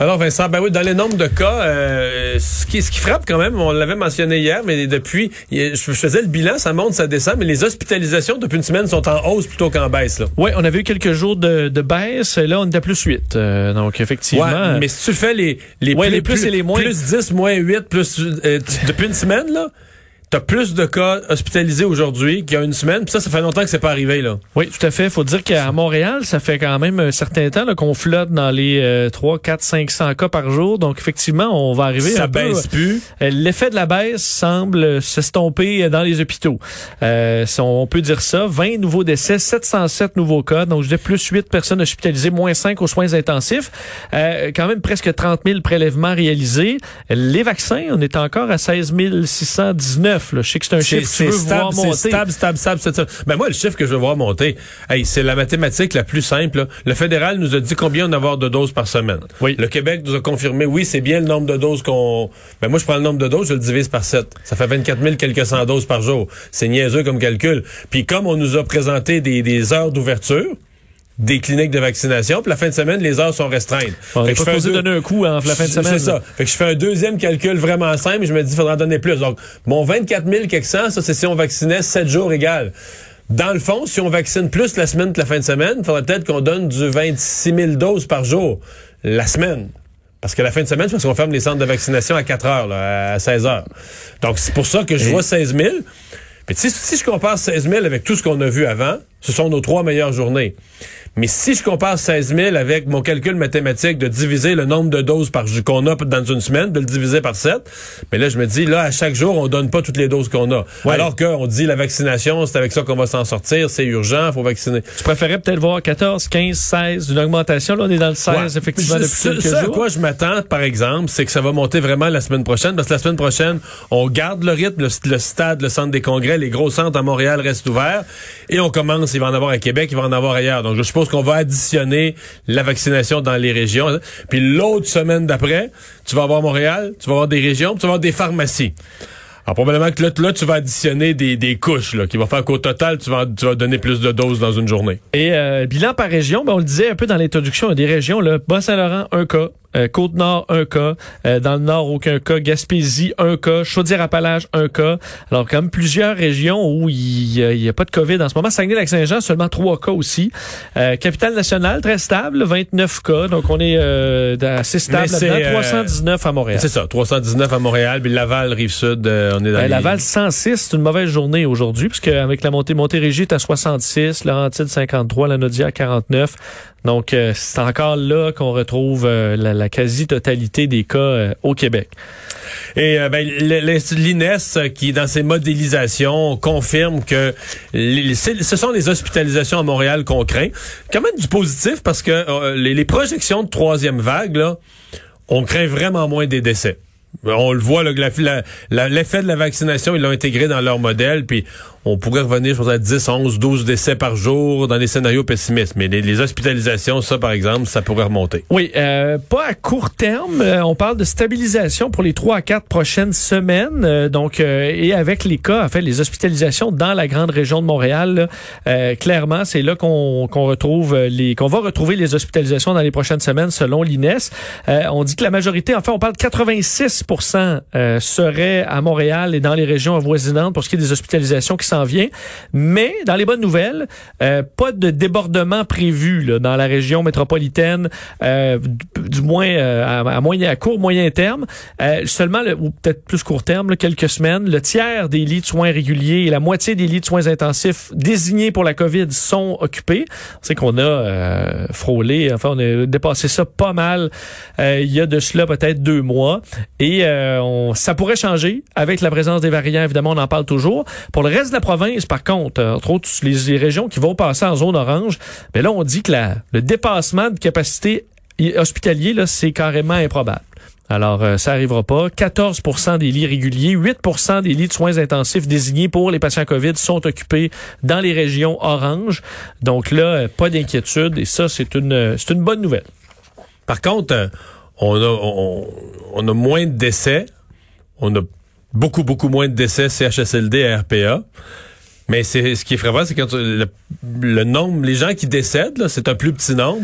Alors Vincent, ben oui, dans les nombres de cas, euh, ce, qui, ce qui frappe quand même, on l'avait mentionné hier, mais depuis, je faisais le bilan, ça monte, ça descend, mais les hospitalisations depuis une semaine sont en hausse plutôt qu'en baisse. Là. Oui, on avait eu quelques jours de, de baisse, là on était plus 8. Euh, donc effectivement. Ouais, mais si tu fais les, les, plus, les plus, et les moins. Plus 10, moins 8, plus euh, depuis une semaine, là, T'as plus de cas hospitalisés aujourd'hui qu'il y a une semaine. Puis ça, ça fait longtemps que c'est pas arrivé, là. Oui, tout à fait. Faut dire qu'à Montréal, ça fait quand même un certain temps qu'on flotte dans les 3, 4, 500 cas par jour. Donc, effectivement, on va arriver ça baisse plus. Euh, l'effet de la baisse semble s'estomper dans les hôpitaux. Euh, on peut dire ça. 20 nouveaux décès, 707 nouveaux cas. Donc, je dis plus 8 personnes hospitalisées, moins 5 aux soins intensifs. Euh, quand même presque 30 000 prélèvements réalisés. Les vaccins, on est encore à 16 619 je sais que c'est un chiffre que tu veux stable, voir monter. C'est stable, stable, stable, stable. Ben moi, le chiffre que je veux voir monter, hey, c'est la mathématique la plus simple. Le fédéral nous a dit combien on va avoir de doses par semaine. Oui. Le Québec nous a confirmé, oui, c'est bien le nombre de doses qu'on... Ben moi, je prends le nombre de doses, je le divise par 7. Ça fait 24 000 quelques cent doses par jour. C'est niaiseux comme calcul. Puis comme on nous a présenté des, des heures d'ouverture, des cliniques de vaccination. Puis la fin de semaine, les heures sont restreintes. On fait pas donner un coup en la fin de semaine. C'est ça. Fait que je fais un deuxième calcul vraiment simple et je me dis, il faudra donner plus. Donc, mon 24 000 quelque ça, c'est si on vaccinait 7 jours égal. Dans le fond, si on vaccine plus la semaine que la fin de semaine, il faudrait peut-être qu'on donne du 26 000 doses par jour la semaine. Parce que la fin de semaine, c'est parce qu'on ferme les centres de vaccination à 4 heures, là, à 16 heures. Donc, c'est pour ça que je vois 16 000. Mais si, si je compare 16 000 avec tout ce qu'on a vu avant, ce sont nos trois meilleures journées. Mais si je compare 16 000 avec mon calcul mathématique de diviser le nombre de doses par qu'on a dans une semaine, de le diviser par 7, mais là, je me dis, là, à chaque jour, on donne pas toutes les doses qu'on a. Alors qu'on dit la vaccination, c'est avec ça qu'on va s'en sortir, c'est urgent, faut vacciner. Tu préférais peut-être voir 14, 15, 16, une augmentation. Là, on est dans le 16, effectivement, depuis quelques jours. à quoi je m'attends, par exemple, c'est que ça va monter vraiment la semaine prochaine, parce que la semaine prochaine, on garde le rythme, le, stade, le centre des congrès, les gros centres à Montréal restent ouverts, et on commence, il va en avoir à Québec, il va en avoir ailleurs. Donc, je suppose qu'on va additionner la vaccination dans les régions. Puis l'autre semaine d'après, tu vas avoir Montréal, tu vas avoir des régions, tu vas avoir des pharmacies. Alors, probablement que là, là tu vas additionner des, couches, là, qui va faire qu'au total, tu vas, donner plus de doses dans une journée. Et euh, bilan par région, ben, on le disait un peu dans l'introduction, des régions, là, Bas-Saint-Laurent, un cas. Euh, Côte-Nord, un cas. Euh, dans le Nord, aucun cas. Gaspésie, un cas. Chaudière-Appalaches, un cas. Alors, même plusieurs régions où il n'y a, pas de COVID en ce moment. Saguenay-Lac-Saint-Jean, seulement trois cas aussi. Euh, Capitale-Nationale, très stable, 29 cas. Donc, on est assez stable là 319 à Montréal. C'est ça, 319 à Montréal. Puis Laval, Rive-Sud, on est dans ben, Laval, 106. C'est une mauvaise journée aujourd'hui, puisque avec la montée Montérégie est à 66, Laurentide 53, la Nodia 49. Donc, c'est encore là qu'on retrouve la la quasi-totalité des cas euh, au Québec. Et euh, ben, l'INES, euh, qui, dans ses modélisations, confirme que ce sont les hospitalisations à Montréal qu'on craint. Quand même du positif, parce que les, projections de troisième vague, on craint vraiment moins des décès. On le voit, l'effet de la vaccination, ils l'ont intégré dans leur modèle, puis on pourrait revenir, à 10, 11, 12 décès par jour dans les scénarios pessimistes. Mais les, hospitalisations, ça, par exemple, ça pourrait remonter. Oui, euh, pas à court terme. Euh, on parle de stabilisation pour les 3 à 4 prochaines semaines. Euh, donc, et avec les cas, en fait, les hospitalisations dans la grande région de Montréal, clairement, c'est là qu'on retrouve les, qu'on va retrouver les hospitalisations dans les prochaines semaines, selon l'INES. on dit que la majorité, enfin, on parle de 86 serait à Montréal et dans les régions avoisinantes pour ce qui est des hospitalisations qui vient. Mais dans les bonnes nouvelles, euh, pas de débordement prévu là, dans la région métropolitaine, euh, du moins euh, à, moyen, à court moyen terme. seulement, le, ou peut-être plus court terme, quelques semaines, le tiers des lits de soins réguliers et la moitié des lits de soins intensifs désignés pour la COVID sont occupés. C'est qu'on a frôlé, enfin on a dépassé ça pas mal. il y a de cela peut-être deux mois et on, ça pourrait changer avec la présence des variants. Évidemment, on en parle toujours. Pour le reste de la province, par contre, euh, entre autres les, régions qui vont passer en zone orange, mais là, on dit que le dépassement de capacité hospitalier, là, c'est carrément improbable. Alors, euh, ça arrivera pas. 14% des lits réguliers, 8% des lits de soins intensifs désignés pour les patients COVID sont occupés dans les régions orange. Donc là, euh, pas d'inquiétude et ça, c'est une, c'est une bonne nouvelle. Par contre, on a, on, on a moins de décès. On a beaucoup, beaucoup moins de décès CHSLD et RPA. Mais c'est ce qui est frappant, c'est quand le, le, nombre, les gens qui décèdent, c'est un plus petit nombre,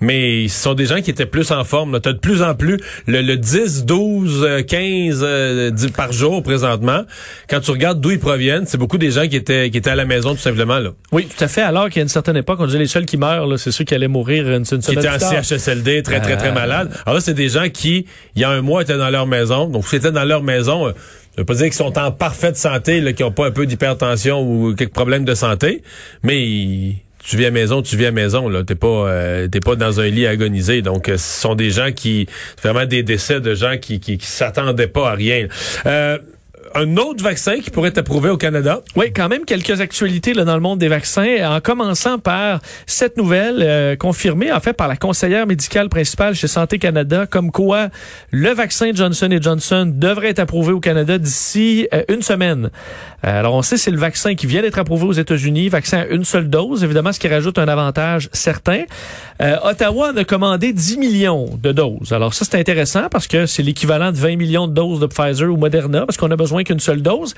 mais ce sont des gens qui étaient plus en forme. Tu as de plus en plus le, 10, 12, 15 par jour présentement. Quand tu regardes d'où ils proviennent, c'est beaucoup des gens qui étaient qui étaient à la maison tout simplement. Là. Oui, tout à fait. Alors qu'à une certaine époque, on disait les seuls qui meurent, c'est ceux qui allaient mourir une, une Qui étaient en CHSLD, très, très, très, euh. malades. Alors là, c'est des gens qui, il y a un mois, étaient dans leur maison. Donc, c'était dans leur maison... Euh, je veux pas dire qu'ils sont en parfaite santé, qu'ils n'ont pas un peu d'hypertension ou quelques problèmes de santé, mais tu vis à maison, tu vis à maison. Là, t'es pas, euh, t'es pas dans un lit agonisé. Donc, euh, ce sont des gens qui, vraiment des décès de gens qui, qui, qui s'attendaient pas à rien. Euh, un autre vaccin qui pourrait être approuvé au Canada. Oui, quand même quelques actualités là, dans le monde des vaccins, en commençant par cette nouvelle euh, confirmée en fait par la conseillère médicale principale chez Santé Canada, comme quoi le vaccin Johnson Johnson devrait être approuvé au Canada d'ici euh, une semaine. Euh, alors on sait c'est le vaccin qui vient d'être approuvé aux États-Unis, vaccin à une seule dose, évidemment ce qui rajoute un avantage certain. Ottawa a commandé 10 millions de doses. Alors ça c'est intéressant parce que c'est l'équivalent de 20 millions de doses de Pfizer ou Moderna parce qu'on a besoin qu'une seule dose.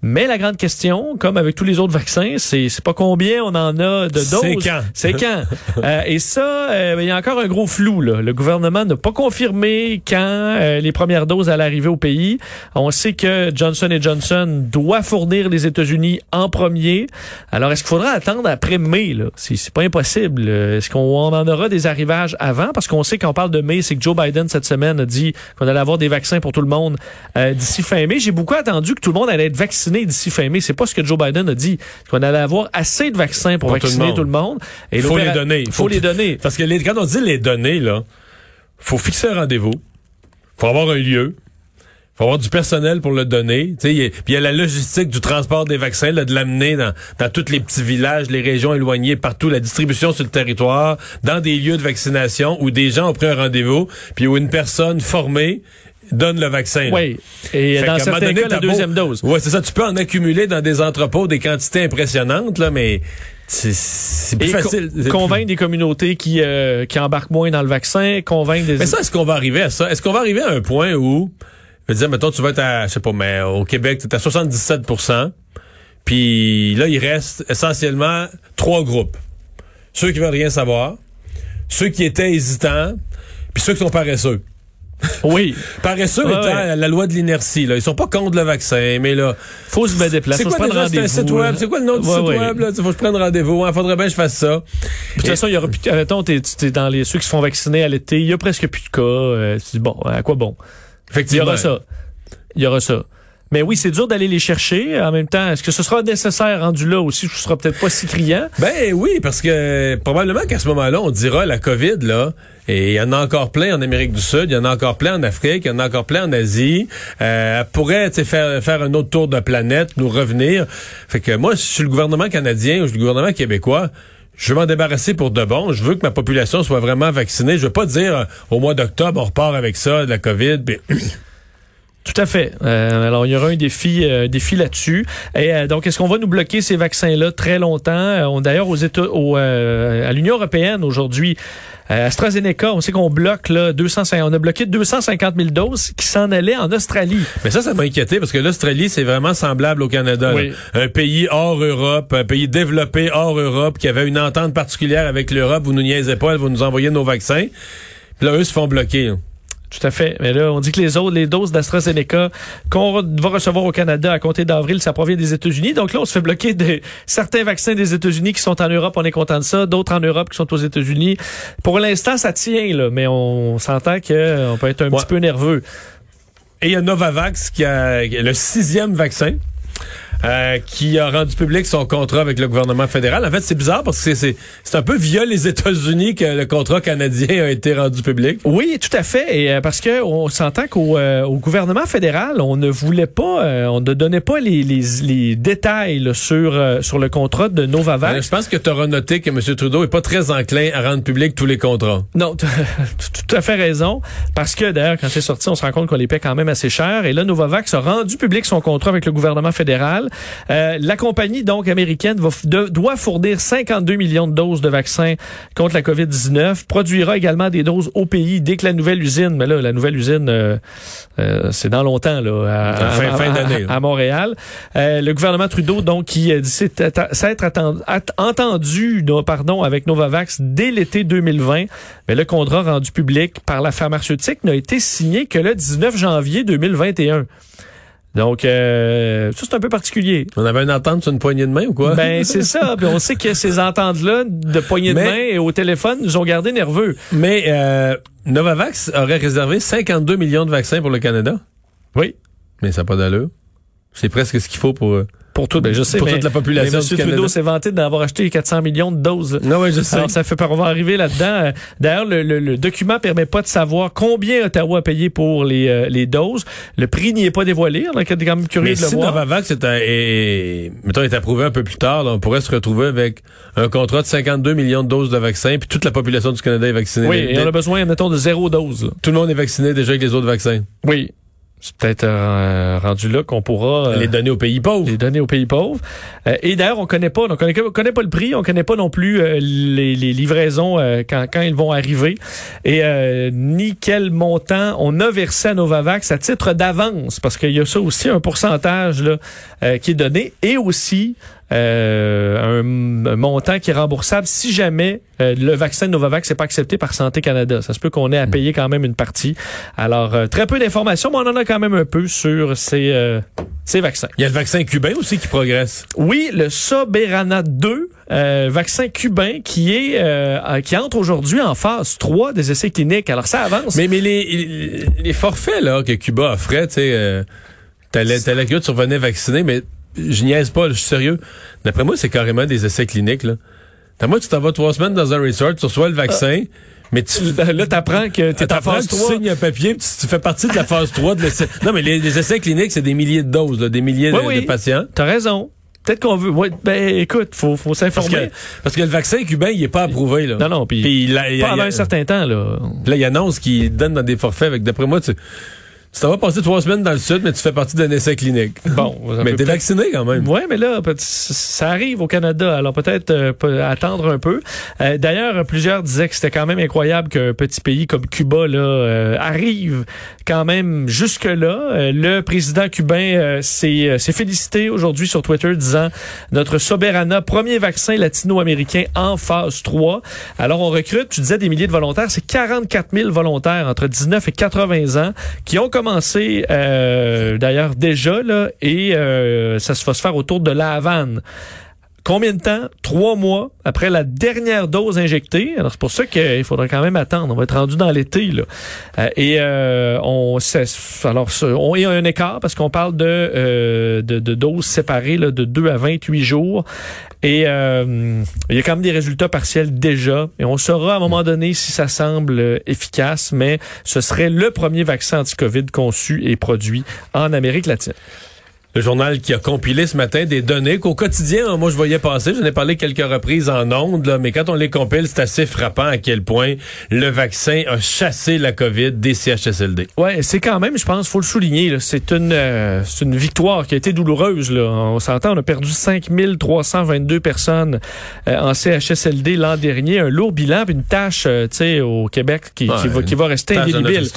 Mais la grande question, comme avec tous les autres vaccins, c'est c'est pas combien on en a de doses. C'est quand? C'est quand. Euh, et ça, euh, il y a encore un gros flou. Là. Le gouvernement n'a pas confirmé quand euh, les premières doses allaient arriver au pays. On sait que Johnson Johnson doit fournir les États-Unis en premier. Alors, est-ce qu'il faudra attendre après mai? Là? C'est, c'est pas impossible. Est-ce qu'on en aura des arrivages avant? Parce qu'on sait qu'on parle de mai, c'est que Joe Biden, cette semaine, a dit qu'on allait avoir des vaccins pour tout le monde d'ici fin mai. J'ai beaucoup attendu que tout le monde allait être vacciné d'ici fin mai. C'est pas ce que Joe Biden a dit. Qu'on allait avoir assez de vaccins pour, vacciner tout le monde. Il faut les donner. Il faut, les donner. Parce que les, quand on dit les donner, là, faut fixer un rendez-vous. faut avoir un lieu faut avoir du personnel pour le donner. Puis il y a la logistique du transport des vaccins, là, de l'amener dans, dans tous les petits villages, les régions éloignées, partout, la distribution sur le territoire, dans des lieux de vaccination où des gens ont pris un rendez-vous, puis où une personne formée donne le vaccin. Oui. Et dans certains cas, la deuxième dose. Oui, c'est ça. Tu peux en accumuler dans des entrepôts des quantités impressionnantes, là, mais c'est plus facile. convaincre des communautés qui, euh, qui embarquent moins dans le vaccin, convaincre des... Mais ça, est-ce qu'on va arriver à ça? Est-ce qu'on va arriver à un point où, je veux dire, mettons, tu vas être à, je sais pas, mais au Québec, tu es à 77% puis là, il reste essentiellement trois groupes. Ceux qui veulent rien savoir, ceux qui étaient hésitants, puis ceux qui sont paresseux. Oui. Paresseux ouais, étant la loi de l'inertie. Là. Ils sont pas contre le vaccin, mais là... Faut se mettre des places. C'est quoi, site web? C'est quoi le nom du site web? Là? Faut que je prenne rendez-vous. Il faudrait bien que je fasse ça. De toute façon, il y aura plus... Admettons, t'es, es dans les ceux qui se font vacciner à l'été. Il y a presque plus de cas. Euh, bon, à quoi bon? Effectivement. Il y aura ça. Il y aura ça. Mais oui, c'est dur d'aller les chercher. En même temps, est-ce que ce sera nécessaire rendu là aussi? Ce sera peut-être pas si criant. Ben oui, parce que probablement qu'à ce moment-là, on dira la COVID, là, et il y en a encore plein en Amérique du Sud, il y en a encore plein en Afrique, il y en a encore plein en Asie. Euh, elle pourrait faire, faire un autre tour de planète, nous revenir. Fait que moi, je suis le gouvernement canadien ou je suis le gouvernement québécois, je veux m'en débarrasser pour de bon. Je veux que ma population soit vraiment vaccinée. Je veux pas dire euh, au mois d'octobre, on repart avec ça, de la COVID. Tout à fait. Euh, alors, il y aura un défi, euh, défi là-dessus. Et euh, donc, est-ce qu'on va nous bloquer ces vaccins-là très longtemps? D'ailleurs, aux États, au, à l'Union européenne aujourd'hui, AstraZeneca, on sait qu'on bloque là 250, on a bloqué 250 000 doses qui s'en allaient en Australie. Mais ça, ça m'a inquiété parce que l'Australie, c'est vraiment semblable au Canada. Un pays hors Europe, un pays développé hors Europe qui avait une entente particulière avec l'Europe. Vous nous niaisez pas, vous nous envoyez nos vaccins. Puis là, eux se font bloquer. Tout à fait. Mais là, on dit que les autres, les doses d'AstraZeneca qu'on va recevoir au Canada à compter d'avril, ça provient des États-Unis. Donc là, on se fait bloquer de certains vaccins des États-Unis qui sont en Europe. On est content de ça. D'autres en Europe qui sont aux États-Unis. Pour l'instant, ça tient, là. Mais on s'entend qu'on peut être un petit peu nerveux. Et il y a Novavax qui a le sixième vaccin. Euh, qui a rendu public son contrat avec le gouvernement fédéral. En fait, c'est bizarre parce que c'est un peu via les États-Unis que le contrat canadien a été rendu public. Oui, tout à fait. Et euh, parce que on s'entend qu'au euh, au gouvernement fédéral, on ne voulait pas, on ne donnait pas les, les, les détails sur sur le contrat de Novavax. je pense que tu auras noté que M. Trudeau est pas très enclin à rendre public tous les contrats. Non, tout à fait raison. Parce que d'ailleurs, quand c'est sorti, on se rend compte qu'on les paie quand même assez cher. Et là, Novavax a rendu public son contrat avec le gouvernement fédéral. Euh, la compagnie donc américaine va, doit fournir 52 millions de doses de vaccins contre la COVID-19, produira également des doses au pays dès que la nouvelle usine, mais là, la nouvelle usine, euh, euh, c'est dans longtemps, là, à, fin, fin d'année, à, Montréal. le gouvernement Trudeau, donc, qui dit s'être entendu, pardon, avec Novavax dès l'été 2020, mais le contrat rendu public par la pharmaceutique n'a été signé que le 19 janvier 2021. Donc, euh, ça, c'est un peu particulier. On avait une entente sur une poignée de main ou quoi? Ben, c'est ça. Puis on sait que ces ententes-là de poignée de main et au téléphone nous ont gardé nerveux. Mais euh, Novavax aurait réservé 52 millions de vaccins pour le Canada? Oui. Mais ça n'a pas d'allure. C'est presque ce qu'il faut pour... Pour tout, ben je sais, pour toute la population. Mais M. Trudeau s'est vanté d'avoir acheté 400 millions de doses. Non, oui, je sais. Alors, ça fait, on va arriver là-dedans. D'ailleurs, le, le, le, document permet pas de savoir combien Ottawa a payé pour les, euh, les doses. Le prix n'y est pas dévoilé. On est quand même curieux de le si voir. Novavax est, est, mettons, est approuvé un peu plus tard, là, on pourrait se retrouver avec un contrat de 52 millions de doses de vaccins, puis toute la population du Canada est vaccinée. Oui, et on a besoin, mettons, de zéro dose. Tout le monde est vacciné déjà avec les autres vaccins. Oui c'est peut-être euh, rendu là qu'on pourra euh, les donner aux pays pauvres. Les donner aux pays pauvres. Euh, et d'ailleurs, on connaît pas, on connaît, connaît pas le prix, on connaît pas non plus les, les, livraisons quand, quand ils vont arriver et ni quel montant on a versé à Novavax à titre d'avance, parce qu'il y a ça aussi un pourcentage là qui est donné et aussi euh, un, montant qui est remboursable si jamais euh, le vaccin Novavax n'est pas accepté par Santé Canada. Ça se peut qu'on ait à hmm. payer quand même une partie. Alors, euh, très peu d'informations, mais on en a quand même un peu sur ces, ces vaccins. Il y a le vaccin cubain aussi qui progresse. Oui, le Soberana 2, vaccin cubain qui est qui entre aujourd'hui en phase 3 des essais cliniques. Alors, ça avance. Mais, mais les, les forfaits là, que Cuba offrait, tu sais... T'allais, t'allais que tu revenais vacciner, mais je niaise pas, je suis sérieux. D'après moi, c'est carrément des essais cliniques. Là. moi, tu t'en vas trois semaines dans un resort, tu reçois le vaccin, mais tu... Là, t'apprends que t'es en phase 3. Tu signes un papier, tu, fais partie de la phase 3 de l'essai. Non, mais les, essais cliniques, c'est des milliers de doses, des milliers de, patients. T'as raison. Peut-être qu'on veut. Ouais, ben, écoute, faut, faut s'informer. Parce, que, le vaccin cubain, il est pas approuvé, là. Non, non, puis. avant un certain temps, là. Là, il annonce qu'il donne dans des forfaits avec, d'après moi, tu ça va passer trois semaines dans le sud, mais tu fais partie d'un essai clinique. Bon. mais t'es vacciné quand même. Oui, mais là, ça arrive au Canada. Alors peut-être euh, attendre un peu. Euh, d'ailleurs, plusieurs disaient que c'était quand même incroyable qu'un petit pays comme Cuba là euh, arrive quand même jusque-là. le président cubain s'est félicité aujourd'hui sur Twitter disant notre Soberana, premier vaccin latino-américain en phase 3. Alors on recrute, tu disais des milliers de volontaires, c'est 44 000 volontaires entre 19 et 80 ans qui ont commencé euh, d'ailleurs déjà là et euh, ça se va se faire autour de la Havane. Combien de temps? Trois mois après la dernière dose injectée. Alors, c'est pour ça qu'il faudra quand même attendre. On va être rendu dans l'été, là. Euh, et euh, on alors on y a un écart parce qu'on parle de, euh, de, doses séparées là, de 2 à 28 jours. Et il y a quand même des résultats partiels déjà. Et on saura à un moment donné si ça semble efficace, mais ce serait le premier vaccin anti-COVID conçu et produit en Amérique latine le journal qui a compilé ce matin des données qu'au quotidien, moi je voyais passer, j'en ai parlé quelques reprises en ondes, là, mais quand on les compile, c'est assez frappant à quel point le vaccin a chassé la COVID des CHSLD. Ouais, c'est quand même, je pense, faut le souligner, c'est une, euh, une victoire qui a été douloureuse. Là. On s'entend, on a perdu 5322 personnes euh, en CHSLD l'an dernier, un lourd bilan, une tâche, euh, tu sais, au Québec qui, qui, va, qui va rester indélébile.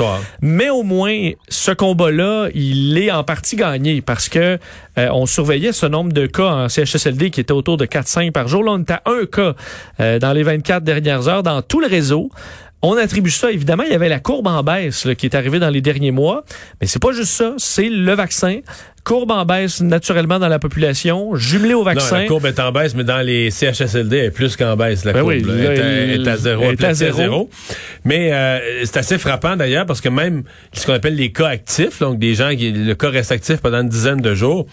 Mais au moins, ce combat-là, il est en partie gagné parce que euh, on surveillait ce nombre de cas en CHSLD qui était autour de 4-5 par jour. Là, on était à un cas euh, dans les 24 dernières heures dans tout le réseau. On attribue ça, évidemment, il y avait la courbe en baisse qui est arrivée dans les derniers mois, mais c'est pas juste ça, c'est le vaccin. Courbe en baisse naturellement dans la population, jumelé au vaccin. Non, la courbe est en baisse, mais dans les CHSLD, elle est plus qu'en baisse. La ben courbe est, à, zéro. Est à zéro. Mais euh, c'est assez frappant d'ailleurs parce que même ce qu'on appelle les cas actifs, donc des gens qui le cas reste actif pendant une dizaine de jours,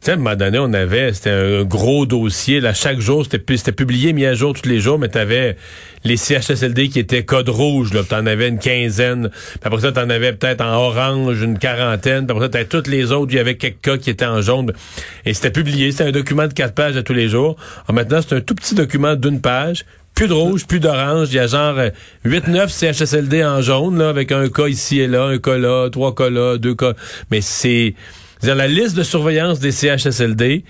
sais, à un moment donné, on avait, c'était un gros dossier, là, chaque jour, c'était, publié, mis à jour tous les jours, mais t'avais les CHSLD qui étaient code rouge, là, t'en avais une quinzaine, puis après ça, t'en avais peut-être en orange une quarantaine, puis après ça, t'avais toutes les autres, il y avait quelques cas qui étaient en jaune, et c'était publié, c'était un document de quatre pages à tous les jours. Alors maintenant, c'est un tout petit document d'une page, plus de rouge, plus d'orange. Il y a genre 8-9 euh, CHSLD en jaune, là, avec un cas ici et là, un cas là, trois cas là, deux cas. Mais c'est la liste de surveillance des CHSLD,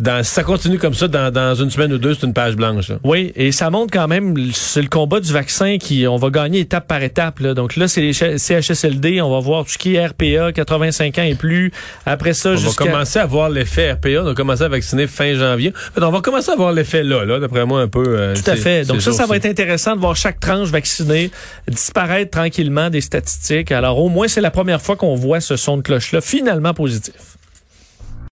dans, ça continue comme ça, dans, dans une semaine ou deux, c'est une page blanche. Oui, et ça montre quand même, c'est le combat du vaccin qui, on va gagner étape par étape. Là. Donc là, c'est les CHSLD, on va voir tout ce qui est RPA, 85 ans et plus. Après ça, on va commencer à voir l'effet RPA. On va commencer à vacciner fin janvier. on va commencer à voir l'effet là, là d'après moi, un peu. Euh, tout à fait. Donc ça, ça va être intéressant de voir chaque tranche vaccinée disparaître tranquillement des statistiques. Alors au moins, c'est la première fois qu'on voit ce son de cloche-là finalement positif. positive.